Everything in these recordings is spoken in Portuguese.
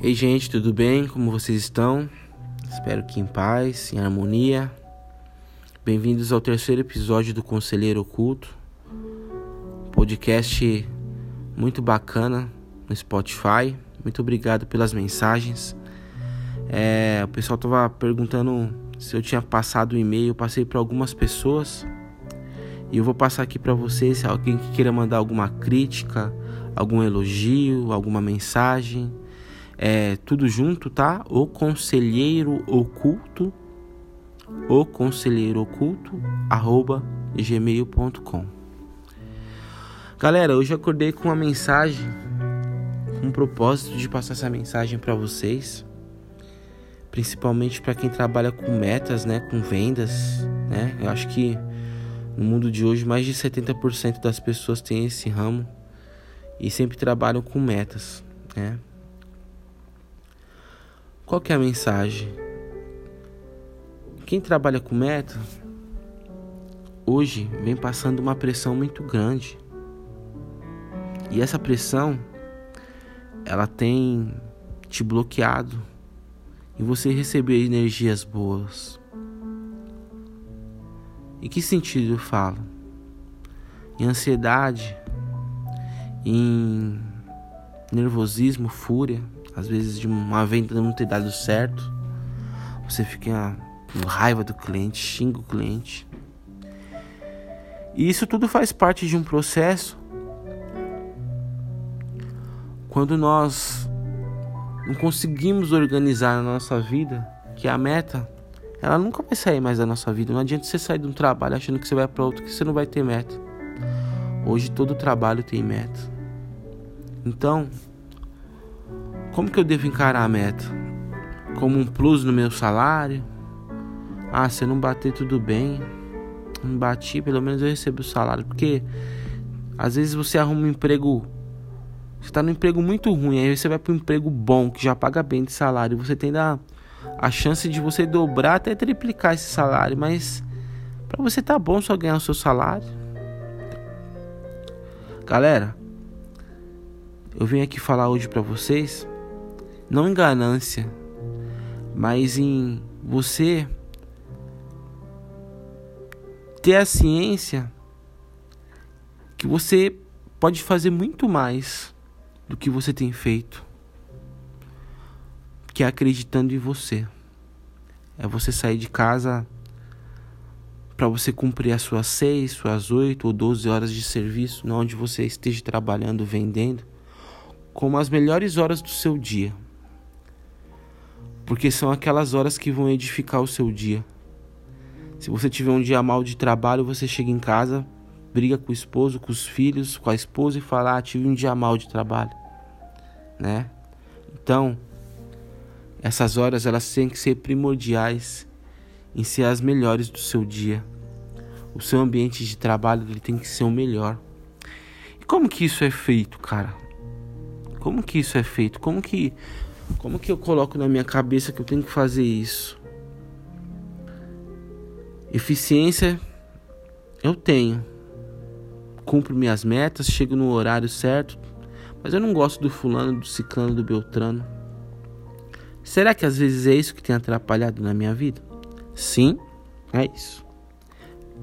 Ei, gente, tudo bem? Como vocês estão? Espero que em paz, em harmonia. Bem-vindos ao terceiro episódio do Conselheiro Oculto, podcast muito bacana no Spotify. Muito obrigado pelas mensagens. É, o pessoal tava perguntando se eu tinha passado o e-mail. Eu passei para algumas pessoas e eu vou passar aqui para vocês. Se alguém que queira mandar alguma crítica, algum elogio, alguma mensagem, é tudo junto, tá? O conselheiro oculto, o conselheiro oculto, arroba gmail.com. Galera, hoje acordei com uma mensagem, com o propósito de passar essa mensagem para vocês, principalmente para quem trabalha com metas, né, com vendas, né? Eu acho que no mundo de hoje mais de 70% das pessoas têm esse ramo e sempre trabalham com metas, né? Qual que é a mensagem? Quem trabalha com meta hoje vem passando uma pressão muito grande. E essa pressão ela tem te bloqueado em você receber energias boas. Em que sentido eu falo? Em ansiedade, em nervosismo, fúria, às vezes de uma venda não ter dado certo, você fica com raiva do cliente, xinga o cliente. E isso tudo faz parte de um processo. Quando nós não conseguimos organizar a nossa vida, que é a meta, ela nunca vai sair mais da nossa vida. Não adianta você sair de um trabalho achando que você vai para outro que você não vai ter meta. Hoje todo trabalho tem meta. Então, como que eu devo encarar a meta? Como um plus no meu salário? Ah, se eu não bater tudo bem, não bati, pelo menos eu recebo o salário. Porque às vezes você arruma um emprego, você está num emprego muito ruim, aí você vai para um emprego bom, que já paga bem de salário, você tem a, a chance de você dobrar até triplicar esse salário, mas para você tá bom só ganhar o seu salário. Galera, eu venho aqui falar hoje para vocês, não em ganância, mas em você ter a ciência que você pode fazer muito mais do que você tem feito, que é acreditando em você. É você sair de casa para você cumprir as suas seis, suas oito ou doze horas de serviço, onde você esteja trabalhando, vendendo como as melhores horas do seu dia. Porque são aquelas horas que vão edificar o seu dia. Se você tiver um dia mal de trabalho, você chega em casa, briga com o esposo, com os filhos, com a esposa e fala: ah, tive um dia mal de trabalho, né? Então, essas horas elas têm que ser primordiais em ser as melhores do seu dia. O seu ambiente de trabalho ele tem que ser o melhor. E como que isso é feito, cara? Como que isso é feito? Como que como que eu coloco na minha cabeça que eu tenho que fazer isso? Eficiência eu tenho. Cumpro minhas metas, chego no horário certo, mas eu não gosto do fulano, do ciclano, do beltrano. Será que às vezes é isso que tem atrapalhado na minha vida? Sim, é isso.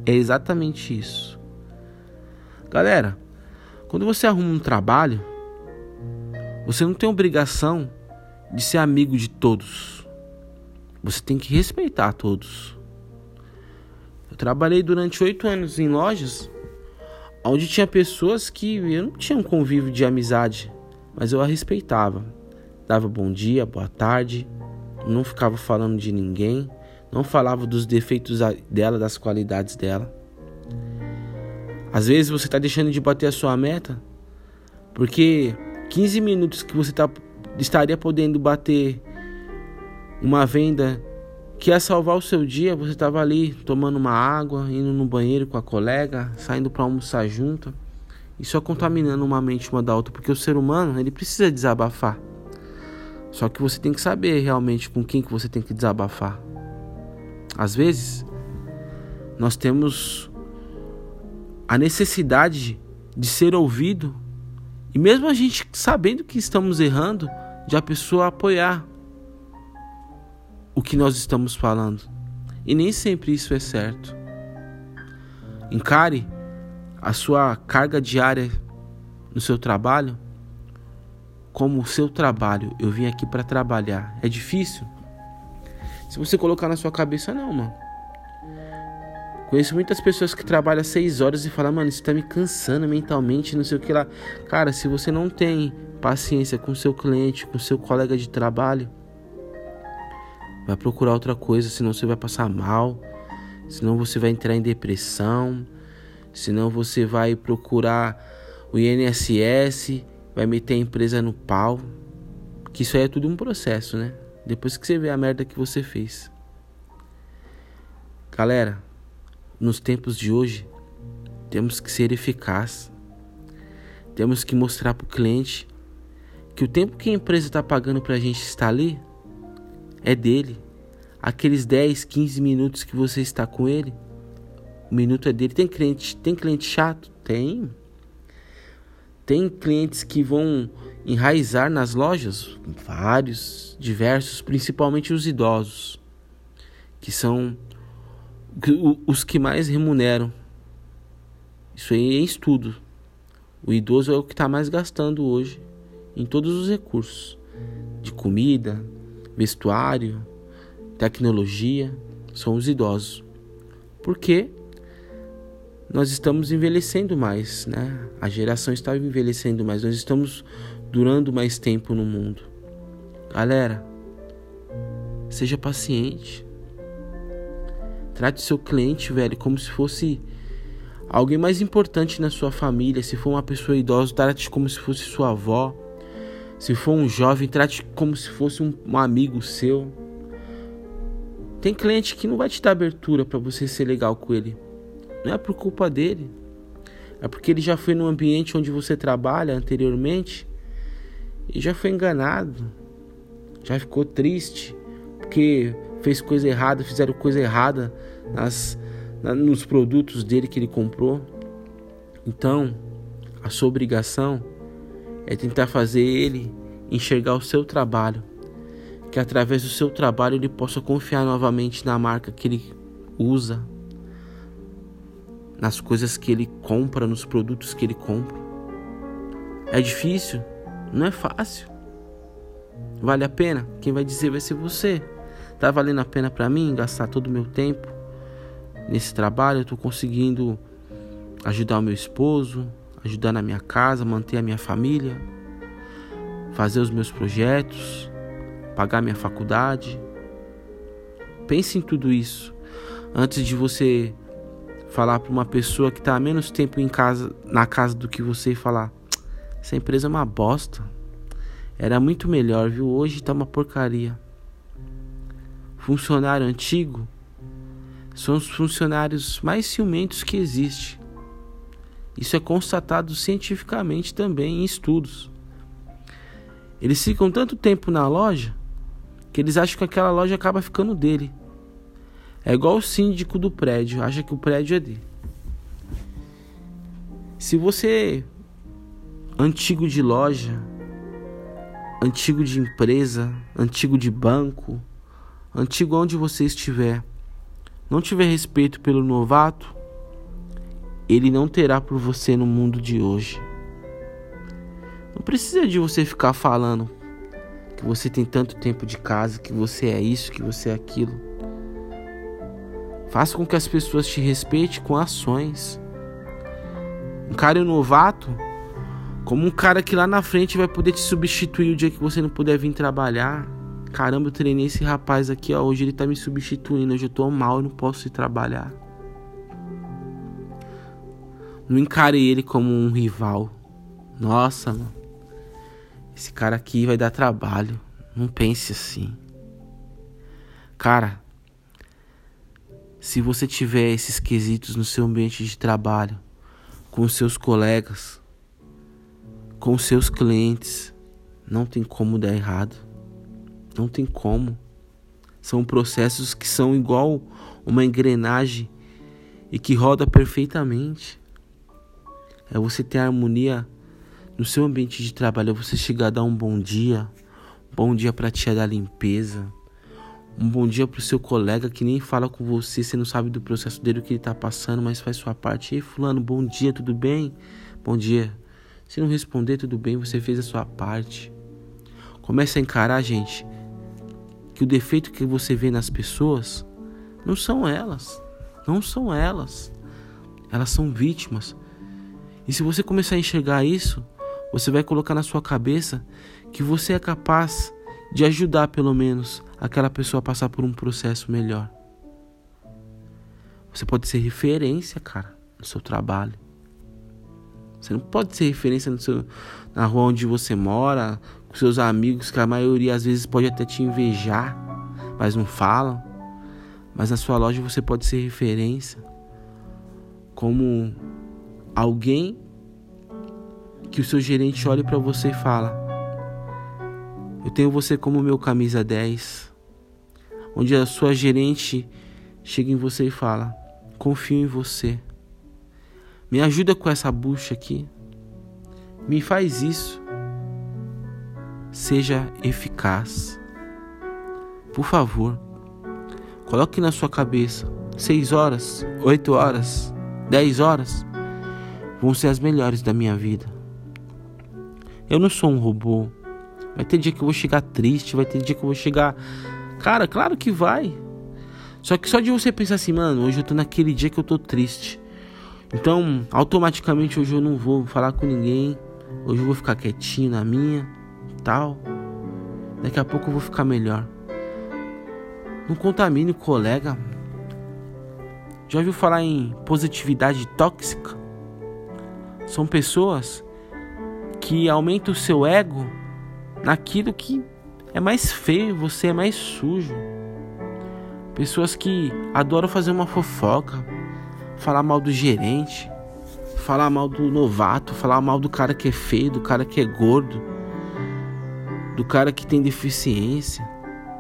É exatamente isso. Galera, quando você arruma um trabalho, você não tem obrigação de ser amigo de todos. Você tem que respeitar todos. Eu trabalhei durante oito anos em lojas onde tinha pessoas que eu não tinha um convívio de amizade, mas eu a respeitava. Dava bom dia, boa tarde, não ficava falando de ninguém, não falava dos defeitos dela, das qualidades dela. Às vezes você está deixando de bater a sua meta porque 15 minutos que você tá, estaria podendo bater uma venda que ia salvar o seu dia, você estava ali tomando uma água, indo no banheiro com a colega, saindo para almoçar junto, e só contaminando uma mente uma da outra, porque o ser humano, ele precisa desabafar. Só que você tem que saber realmente com quem que você tem que desabafar. Às vezes, nós temos a necessidade de ser ouvido e mesmo a gente sabendo que estamos errando, de a pessoa apoiar o que nós estamos falando. E nem sempre isso é certo. Encare a sua carga diária no seu trabalho como o seu trabalho. Eu vim aqui para trabalhar. É difícil? Se você colocar na sua cabeça, não, mano. Conheço muitas pessoas que trabalham seis horas e falam, mano, isso tá me cansando mentalmente, não sei o que lá. Cara, se você não tem paciência com seu cliente, com seu colega de trabalho, vai procurar outra coisa, senão você vai passar mal, senão você vai entrar em depressão, senão você vai procurar o INSS, vai meter a empresa no pau. Que isso aí é tudo um processo, né? Depois que você vê a merda que você fez. Galera, nos tempos de hoje, temos que ser eficaz. Temos que mostrar para o cliente que o tempo que a empresa está pagando para a gente estar ali é dele. Aqueles 10, 15 minutos que você está com ele, o minuto é dele. Tem cliente, tem cliente chato? Tem. Tem clientes que vão enraizar nas lojas? Vários, diversos, principalmente os idosos, que são os que mais remuneram. Isso aí é estudo. O idoso é o que está mais gastando hoje em todos os recursos de comida, vestuário, tecnologia. São os idosos. Por quê? Nós estamos envelhecendo mais, né? A geração está envelhecendo mais. Nós estamos durando mais tempo no mundo. Galera, seja paciente. Trate seu cliente, velho, como se fosse alguém mais importante na sua família. Se for uma pessoa idosa, trate como se fosse sua avó. Se for um jovem, trate como se fosse um, um amigo seu. Tem cliente que não vai te dar abertura para você ser legal com ele. Não é por culpa dele. É porque ele já foi no ambiente onde você trabalha anteriormente e já foi enganado. Já ficou triste porque fez coisa errada, fizeram coisa errada nas, na, nos produtos dele que ele comprou. Então, a sua obrigação é tentar fazer ele enxergar o seu trabalho, que através do seu trabalho ele possa confiar novamente na marca que ele usa, nas coisas que ele compra, nos produtos que ele compra. É difícil, não é fácil. Vale a pena? Quem vai dizer vai ser você. Tá valendo a pena para mim gastar todo o meu tempo nesse trabalho? Eu tô conseguindo ajudar o meu esposo, ajudar na minha casa, manter a minha família, fazer os meus projetos, pagar minha faculdade. Pense em tudo isso antes de você falar para uma pessoa que está há menos tempo em casa, na casa do que você e falar: essa empresa é uma bosta. Era muito melhor, viu? Hoje tá uma porcaria funcionário antigo são os funcionários mais ciumentos que existe. Isso é constatado cientificamente também em estudos. Eles ficam tanto tempo na loja que eles acham que aquela loja acaba ficando dele. É igual o síndico do prédio, acha que o prédio é dele. Se você antigo de loja, antigo de empresa, antigo de banco, antigo onde você estiver, não tiver respeito pelo novato, ele não terá por você no mundo de hoje. Não precisa de você ficar falando que você tem tanto tempo de casa, que você é isso, que você é aquilo. Faça com que as pessoas te respeitem com ações. Um cara novato como um cara que lá na frente vai poder te substituir o dia que você não puder vir trabalhar. Caramba, eu treinei esse rapaz aqui, ó. Hoje ele tá me substituindo. Hoje eu tô mal, eu não posso ir trabalhar. Não encare ele como um rival. Nossa, mano. Esse cara aqui vai dar trabalho. Não pense assim. Cara, se você tiver esses quesitos no seu ambiente de trabalho, com seus colegas, com seus clientes, não tem como dar errado. Não tem como. São processos que são igual uma engrenagem e que roda perfeitamente. É você ter harmonia no seu ambiente de trabalho, é você chegar a dar um bom dia, Bom dia para a tia da limpeza. Um bom dia pro seu colega que nem fala com você, você não sabe do processo dele, o que ele tá passando, mas faz sua parte. Ei, fulano, bom dia, tudo bem? Bom dia. Se não responder, tudo bem, você fez a sua parte. Comece a encarar, gente, que o defeito que você vê nas pessoas não são elas. Não são elas. Elas são vítimas. E se você começar a enxergar isso, você vai colocar na sua cabeça que você é capaz de ajudar pelo menos aquela pessoa a passar por um processo melhor. Você pode ser referência, cara, no seu trabalho. Você não pode ser referência no seu, na rua onde você mora, seus amigos, que a maioria às vezes pode até te invejar, mas não falam. Mas na sua loja você pode ser referência como alguém que o seu gerente olhe para você e fala: Eu tenho você como meu camisa 10. Onde a sua gerente chega em você e fala: Confio em você. Me ajuda com essa bucha aqui. Me faz isso. Seja eficaz. Por favor. Coloque na sua cabeça: seis horas, oito horas, dez horas vão ser as melhores da minha vida. Eu não sou um robô. Vai ter dia que eu vou chegar triste, vai ter dia que eu vou chegar. Cara, claro que vai. Só que só de você pensar assim, mano, hoje eu tô naquele dia que eu tô triste. Então, automaticamente hoje eu não vou falar com ninguém. Hoje eu vou ficar quietinho na minha, tal. Daqui a pouco eu vou ficar melhor. Não contamine o colega. Já ouviu falar em positividade tóxica? São pessoas que aumentam o seu ego naquilo que é mais feio, você é mais sujo. Pessoas que adoram fazer uma fofoca, falar mal do gerente, falar mal do novato, falar mal do cara que é feio, do cara que é gordo, do cara que tem deficiência,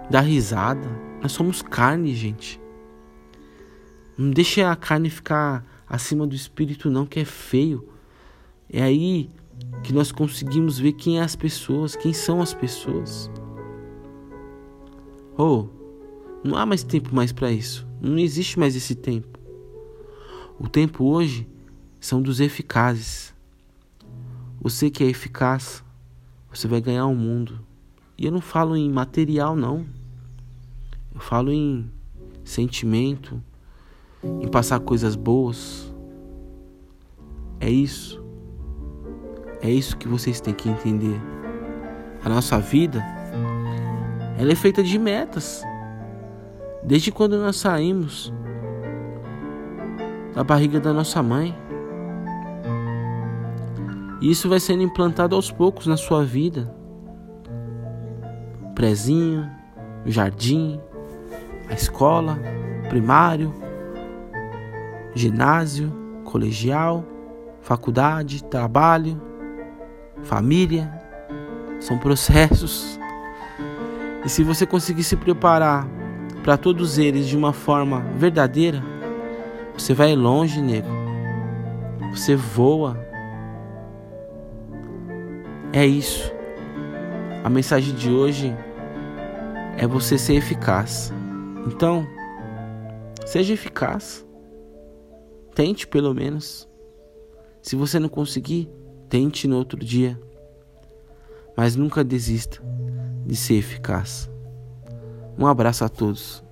dar risada. Nós somos carne, gente. Não deixe a carne ficar acima do espírito, não, que é feio. É aí que nós conseguimos ver quem é as pessoas, quem são as pessoas. Oh, não há mais tempo mais para isso. Não existe mais esse tempo. O tempo hoje são dos eficazes. Você que é eficaz, você vai ganhar o um mundo. E eu não falo em material, não. Eu falo em sentimento, em passar coisas boas. É isso. É isso que vocês têm que entender. A nossa vida, ela é feita de metas. Desde quando nós saímos da barriga da nossa mãe. E isso vai sendo implantado aos poucos na sua vida. Prezinho, jardim, a escola, primário, ginásio, colegial, faculdade, trabalho, família. São processos. E se você conseguir se preparar para todos eles de uma forma verdadeira, você vai longe, nego. Você voa. É isso. A mensagem de hoje é você ser eficaz. Então, seja eficaz. Tente pelo menos. Se você não conseguir, tente no outro dia. Mas nunca desista de ser eficaz. Um abraço a todos.